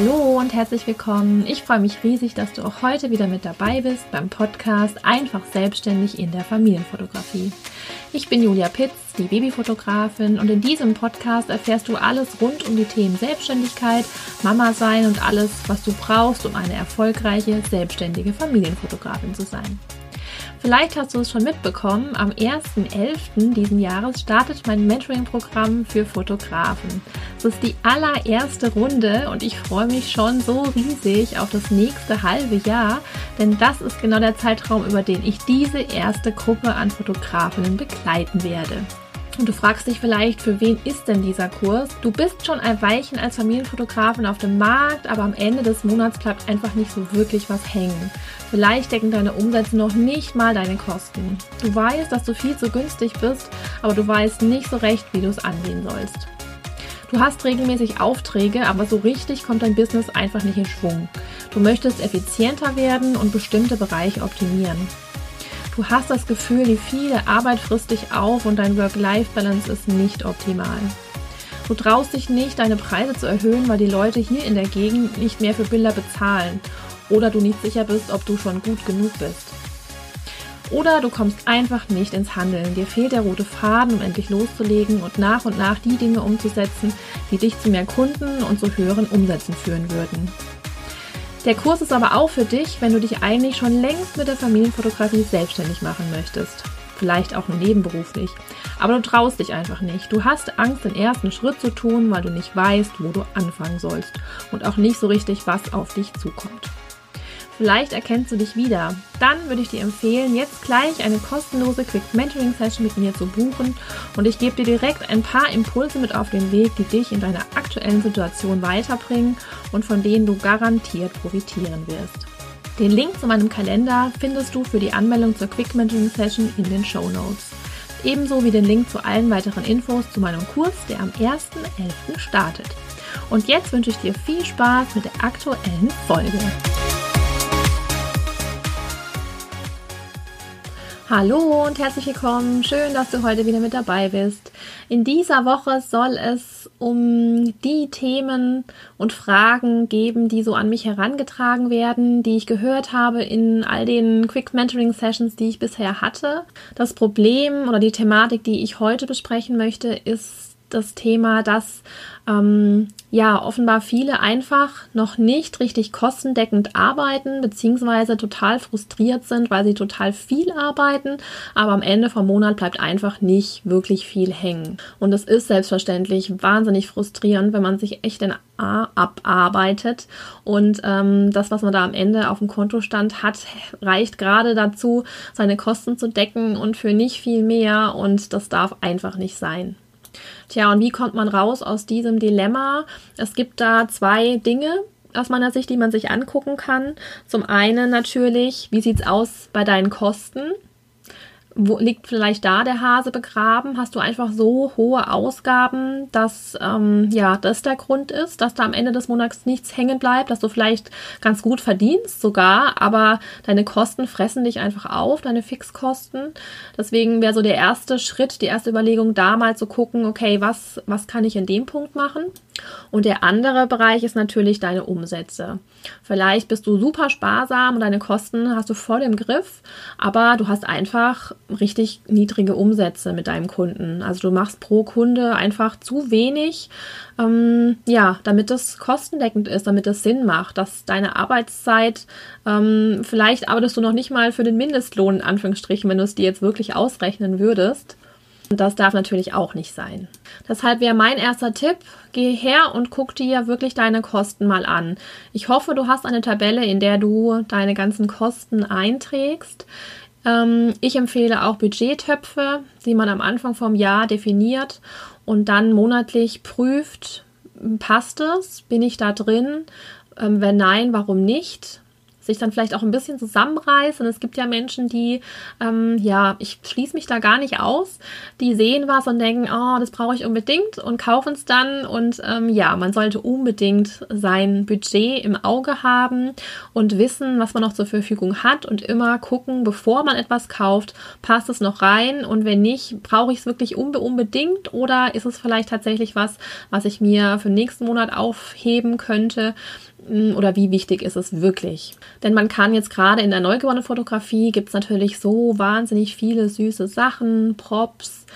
Hallo und herzlich willkommen. Ich freue mich riesig, dass du auch heute wieder mit dabei bist beim Podcast Einfach selbstständig in der Familienfotografie. Ich bin Julia Pitz, die Babyfotografin und in diesem Podcast erfährst du alles rund um die Themen Selbstständigkeit, Mama sein und alles, was du brauchst, um eine erfolgreiche, selbstständige Familienfotografin zu sein. Vielleicht hast du es schon mitbekommen, am 1.11. diesen Jahres startet mein Mentoring-Programm für Fotografen. Es ist die allererste Runde und ich freue mich schon so riesig auf das nächste halbe Jahr, denn das ist genau der Zeitraum, über den ich diese erste Gruppe an Fotografinnen begleiten werde. Und du fragst dich vielleicht, für wen ist denn dieser Kurs? Du bist schon ein Weilchen als Familienfotografin auf dem Markt, aber am Ende des Monats bleibt einfach nicht so wirklich was hängen. Vielleicht decken deine Umsätze noch nicht mal deine Kosten. Du weißt, dass du viel zu günstig bist, aber du weißt nicht so recht, wie du es angehen sollst. Du hast regelmäßig Aufträge, aber so richtig kommt dein Business einfach nicht in Schwung. Du möchtest effizienter werden und bestimmte Bereiche optimieren. Du hast das Gefühl, die viele Arbeit frisst dich auf und dein Work-Life-Balance ist nicht optimal. Du traust dich nicht, deine Preise zu erhöhen, weil die Leute hier in der Gegend nicht mehr für Bilder bezahlen oder du nicht sicher bist, ob du schon gut genug bist. Oder du kommst einfach nicht ins Handeln. Dir fehlt der rote Faden, um endlich loszulegen und nach und nach die Dinge umzusetzen, die dich zu mehr Kunden und zu höheren Umsätzen führen würden. Der Kurs ist aber auch für dich, wenn du dich eigentlich schon längst mit der Familienfotografie selbstständig machen möchtest. Vielleicht auch nur nebenberuflich. Aber du traust dich einfach nicht. Du hast Angst, den ersten Schritt zu tun, weil du nicht weißt, wo du anfangen sollst und auch nicht so richtig, was auf dich zukommt. Vielleicht erkennst du dich wieder. Dann würde ich dir empfehlen, jetzt gleich eine kostenlose Quick Mentoring Session mit mir zu buchen und ich gebe dir direkt ein paar Impulse mit auf den Weg, die dich in deiner aktuellen Situation weiterbringen und von denen du garantiert profitieren wirst. Den Link zu meinem Kalender findest du für die Anmeldung zur Quick Mentoring Session in den Show Notes. Ebenso wie den Link zu allen weiteren Infos zu meinem Kurs, der am 1.11. startet. Und jetzt wünsche ich dir viel Spaß mit der aktuellen Folge. Hallo und herzlich willkommen. Schön, dass du heute wieder mit dabei bist. In dieser Woche soll es um die Themen und Fragen geben, die so an mich herangetragen werden, die ich gehört habe in all den Quick Mentoring Sessions, die ich bisher hatte. Das Problem oder die Thematik, die ich heute besprechen möchte, ist das Thema, dass ähm, ja offenbar viele einfach noch nicht richtig kostendeckend arbeiten, beziehungsweise total frustriert sind, weil sie total viel arbeiten, aber am Ende vom Monat bleibt einfach nicht wirklich viel hängen. Und es ist selbstverständlich wahnsinnig frustrierend, wenn man sich echt in A abarbeitet und ähm, das, was man da am Ende auf dem Kontostand hat, reicht gerade dazu, seine Kosten zu decken und für nicht viel mehr und das darf einfach nicht sein. Tja, und wie kommt man raus aus diesem Dilemma? Es gibt da zwei Dinge aus meiner Sicht, die man sich angucken kann. Zum einen natürlich, wie sieht's aus bei deinen Kosten? Wo liegt vielleicht da der Hase begraben? Hast du einfach so hohe Ausgaben, dass ähm, ja das der Grund ist, dass da am Ende des Monats nichts hängen bleibt, dass du vielleicht ganz gut verdienst sogar, aber deine Kosten fressen dich einfach auf, deine Fixkosten. Deswegen wäre so der erste Schritt, die erste Überlegung, da mal zu gucken, okay, was was kann ich in dem Punkt machen? Und der andere Bereich ist natürlich deine Umsätze. Vielleicht bist du super sparsam und deine Kosten hast du voll im Griff, aber du hast einfach richtig niedrige Umsätze mit deinem Kunden. Also du machst pro Kunde einfach zu wenig, ähm, ja, damit das kostendeckend ist, damit das Sinn macht, dass deine Arbeitszeit, ähm, vielleicht arbeitest du noch nicht mal für den Mindestlohn, in Anführungsstrichen, wenn du es dir jetzt wirklich ausrechnen würdest. Und das darf natürlich auch nicht sein. Deshalb wäre mein erster Tipp, geh her und guck dir wirklich deine Kosten mal an. Ich hoffe, du hast eine Tabelle, in der du deine ganzen Kosten einträgst. Ähm, ich empfehle auch Budgettöpfe, die man am Anfang vom Jahr definiert und dann monatlich prüft, passt es? Bin ich da drin? Ähm, wenn nein, warum nicht? Sich dann vielleicht auch ein bisschen zusammenreißt. Und es gibt ja Menschen, die, ähm, ja, ich schließe mich da gar nicht aus, die sehen was und denken, oh, das brauche ich unbedingt und kaufen es dann. Und ähm, ja, man sollte unbedingt sein Budget im Auge haben und wissen, was man noch zur Verfügung hat und immer gucken, bevor man etwas kauft, passt es noch rein und wenn nicht, brauche ich es wirklich unbedingt oder ist es vielleicht tatsächlich was, was ich mir für den nächsten Monat aufheben könnte oder wie wichtig ist es wirklich? Denn man kann jetzt gerade in der neugeborenen Fotografie gibt es natürlich so wahnsinnig viele süße Sachen, Props,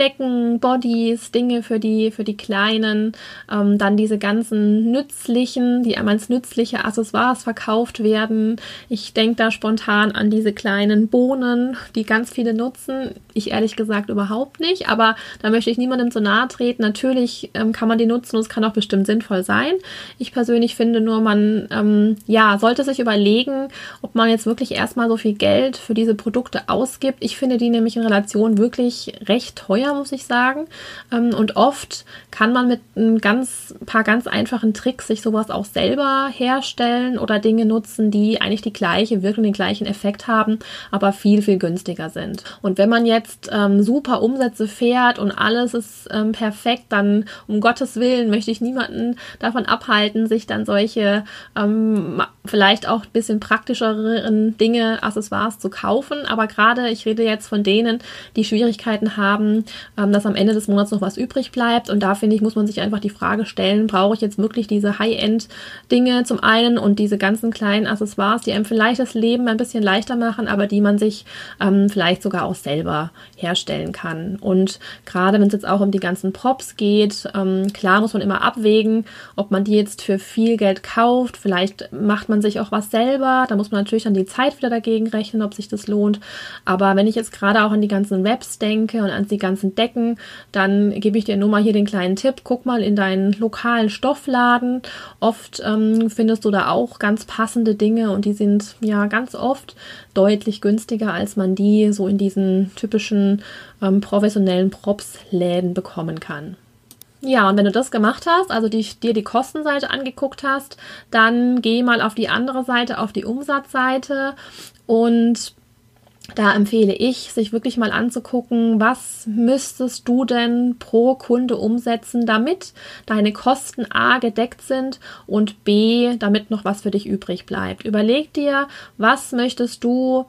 Decken, Bodies, Dinge für die, für die Kleinen, ähm, dann diese ganzen nützlichen, die einmal als nützliche Accessoires verkauft werden. Ich denke da spontan an diese kleinen Bohnen, die ganz viele nutzen. Ich ehrlich gesagt überhaupt nicht, aber da möchte ich niemandem zu nahe treten. Natürlich ähm, kann man die nutzen und es kann auch bestimmt sinnvoll sein. Ich persönlich finde nur, man ähm, ja, sollte sich überlegen, ob man jetzt wirklich erstmal so viel Geld für diese Produkte ausgibt. Ich finde die nämlich in Relation wirklich recht teuer schwer, muss ich sagen. Ähm, und oft kann man mit ein ganz paar ganz einfachen Tricks sich sowas auch selber herstellen oder Dinge nutzen, die eigentlich die gleiche Wirkung, den gleichen Effekt haben, aber viel, viel günstiger sind. Und wenn man jetzt ähm, super Umsätze fährt und alles ist ähm, perfekt, dann um Gottes Willen möchte ich niemanden davon abhalten, sich dann solche ähm, vielleicht auch ein bisschen praktischeren Dinge, Accessoires zu kaufen. Aber gerade, ich rede jetzt von denen, die Schwierigkeiten haben, ähm, dass am Ende des Monats noch was übrig bleibt. Und da finde ich, muss man sich einfach die Frage stellen, brauche ich jetzt wirklich diese High-End-Dinge zum einen und diese ganzen kleinen Accessoires, die einem vielleicht das Leben ein bisschen leichter machen, aber die man sich ähm, vielleicht sogar auch selber herstellen kann. Und gerade wenn es jetzt auch um die ganzen Props geht, ähm, klar muss man immer abwägen, ob man die jetzt für viel Geld kauft. Vielleicht macht man sich auch was selber. Da muss man natürlich dann die Zeit wieder dagegen rechnen, ob sich das lohnt. Aber wenn ich jetzt gerade auch an die ganzen Webs denke und an die ganzen entdecken, dann gebe ich dir nur mal hier den kleinen Tipp. Guck mal in deinen lokalen Stoffladen. Oft ähm, findest du da auch ganz passende Dinge und die sind ja ganz oft deutlich günstiger, als man die so in diesen typischen ähm, professionellen Props-Läden bekommen kann. Ja, und wenn du das gemacht hast, also die, dir die Kostenseite angeguckt hast, dann geh mal auf die andere Seite, auf die Umsatzseite und da empfehle ich, sich wirklich mal anzugucken, was müsstest du denn pro Kunde umsetzen, damit deine Kosten A gedeckt sind und B, damit noch was für dich übrig bleibt. Überleg dir, was möchtest du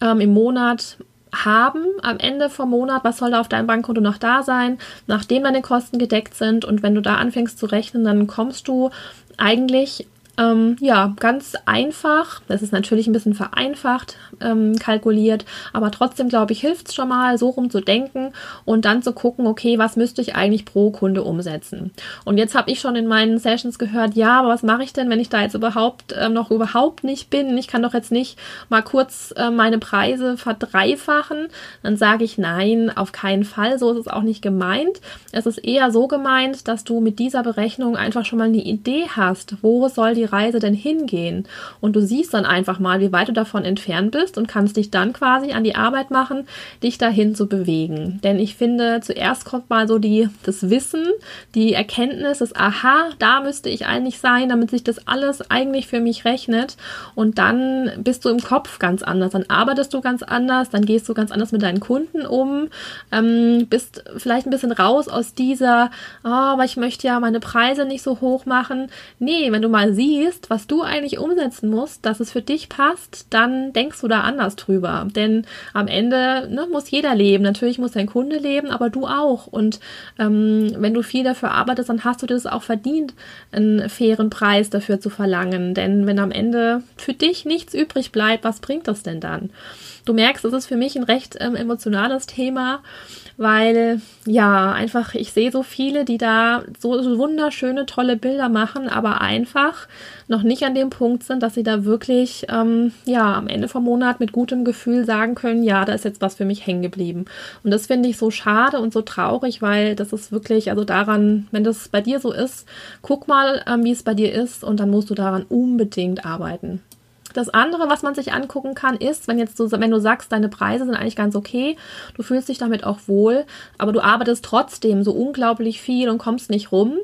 ähm, im Monat haben am Ende vom Monat, was soll da auf deinem Bankkonto noch da sein, nachdem deine Kosten gedeckt sind und wenn du da anfängst zu rechnen, dann kommst du eigentlich ähm, ja, ganz einfach. Das ist natürlich ein bisschen vereinfacht ähm, kalkuliert, aber trotzdem glaube ich, hilft es schon mal, so rum zu denken und dann zu gucken, okay, was müsste ich eigentlich pro Kunde umsetzen? Und jetzt habe ich schon in meinen Sessions gehört, ja, aber was mache ich denn, wenn ich da jetzt überhaupt ähm, noch überhaupt nicht bin? Ich kann doch jetzt nicht mal kurz äh, meine Preise verdreifachen. Dann sage ich nein, auf keinen Fall. So ist es auch nicht gemeint. Es ist eher so gemeint, dass du mit dieser Berechnung einfach schon mal eine Idee hast, wo soll die Reise denn hingehen? Und du siehst dann einfach mal, wie weit du davon entfernt bist und kannst dich dann quasi an die Arbeit machen, dich dahin zu bewegen. Denn ich finde, zuerst kommt mal so die, das Wissen, die Erkenntnis, das Aha, da müsste ich eigentlich sein, damit sich das alles eigentlich für mich rechnet. Und dann bist du im Kopf ganz anders. Dann arbeitest du ganz anders, dann gehst du ganz anders mit deinen Kunden um, ähm, bist vielleicht ein bisschen raus aus dieser, oh, aber ich möchte ja meine Preise nicht so hoch machen. Nee, wenn du mal siehst, siehst, was du eigentlich umsetzen musst, dass es für dich passt, dann denkst du da anders drüber. Denn am Ende ne, muss jeder leben. Natürlich muss dein Kunde leben, aber du auch. Und ähm, wenn du viel dafür arbeitest, dann hast du das auch verdient, einen fairen Preis dafür zu verlangen. Denn wenn am Ende für dich nichts übrig bleibt, was bringt das denn dann? Du merkst, es ist für mich ein recht ähm, emotionales Thema weil ja, einfach ich sehe so viele, die da so wunderschöne, tolle Bilder machen, aber einfach noch nicht an dem Punkt sind, dass sie da wirklich ähm, ja am Ende vom Monat mit gutem Gefühl sagen können, ja, da ist jetzt was für mich hängen geblieben. Und das finde ich so schade und so traurig, weil das ist wirklich, also daran, wenn das bei dir so ist, guck mal, ähm, wie es bei dir ist und dann musst du daran unbedingt arbeiten. Das andere, was man sich angucken kann, ist, wenn jetzt so, wenn du sagst, deine Preise sind eigentlich ganz okay, du fühlst dich damit auch wohl, aber du arbeitest trotzdem so unglaublich viel und kommst nicht rum,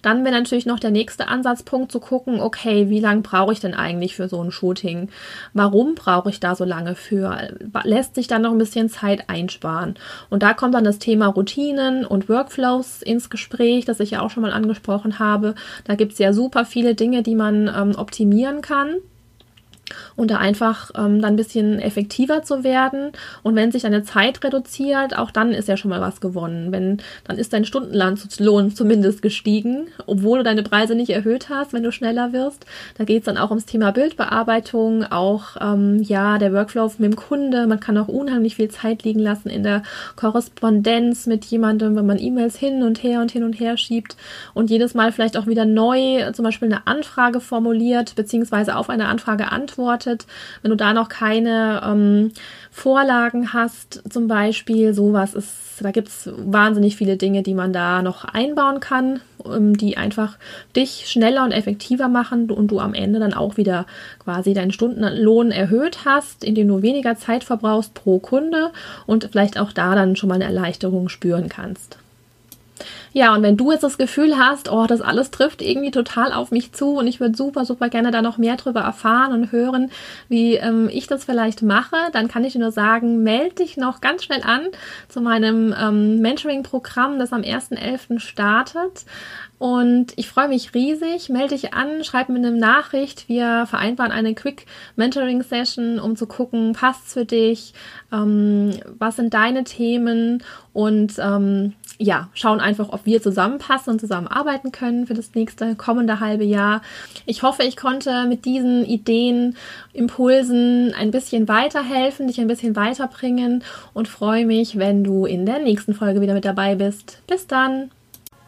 dann wäre natürlich noch der nächste Ansatzpunkt zu gucken, okay, wie lange brauche ich denn eigentlich für so ein Shooting? Warum brauche ich da so lange für? Lässt sich dann noch ein bisschen Zeit einsparen? Und da kommt dann das Thema Routinen und Workflows ins Gespräch, das ich ja auch schon mal angesprochen habe. Da gibt es ja super viele Dinge, die man ähm, optimieren kann und da einfach ähm, dann ein bisschen effektiver zu werden. Und wenn sich deine Zeit reduziert, auch dann ist ja schon mal was gewonnen. Wenn, dann ist dein Stundenlohn zumindest gestiegen, obwohl du deine Preise nicht erhöht hast, wenn du schneller wirst. Da geht es dann auch ums Thema Bildbearbeitung, auch ähm, ja, der Workflow mit dem Kunde. Man kann auch unheimlich viel Zeit liegen lassen in der Korrespondenz mit jemandem, wenn man E-Mails hin und her und hin und her schiebt und jedes Mal vielleicht auch wieder neu zum Beispiel eine Anfrage formuliert, beziehungsweise auf eine Anfrage antwortet beantwortet. Wenn du da noch keine ähm, Vorlagen hast, zum Beispiel, sowas ist, da gibt es wahnsinnig viele Dinge, die man da noch einbauen kann, ähm, die einfach dich schneller und effektiver machen und du am Ende dann auch wieder quasi deinen Stundenlohn erhöht hast, indem du weniger Zeit verbrauchst pro Kunde und vielleicht auch da dann schon mal eine Erleichterung spüren kannst. Ja, und wenn du jetzt das Gefühl hast, oh, das alles trifft irgendwie total auf mich zu und ich würde super, super gerne da noch mehr drüber erfahren und hören, wie ähm, ich das vielleicht mache, dann kann ich dir nur sagen, melde dich noch ganz schnell an zu meinem ähm, Mentoring-Programm, das am 1.11. startet. Und ich freue mich riesig. Melde dich an, schreib mir eine Nachricht. Wir vereinbaren eine Quick Mentoring Session, um zu gucken, passt es für dich, ähm, was sind deine Themen und ähm, ja, schauen einfach, ob wir zusammenpassen und zusammenarbeiten können für das nächste kommende halbe Jahr. Ich hoffe, ich konnte mit diesen Ideen, Impulsen ein bisschen weiterhelfen, dich ein bisschen weiterbringen und freue mich, wenn du in der nächsten Folge wieder mit dabei bist. Bis dann!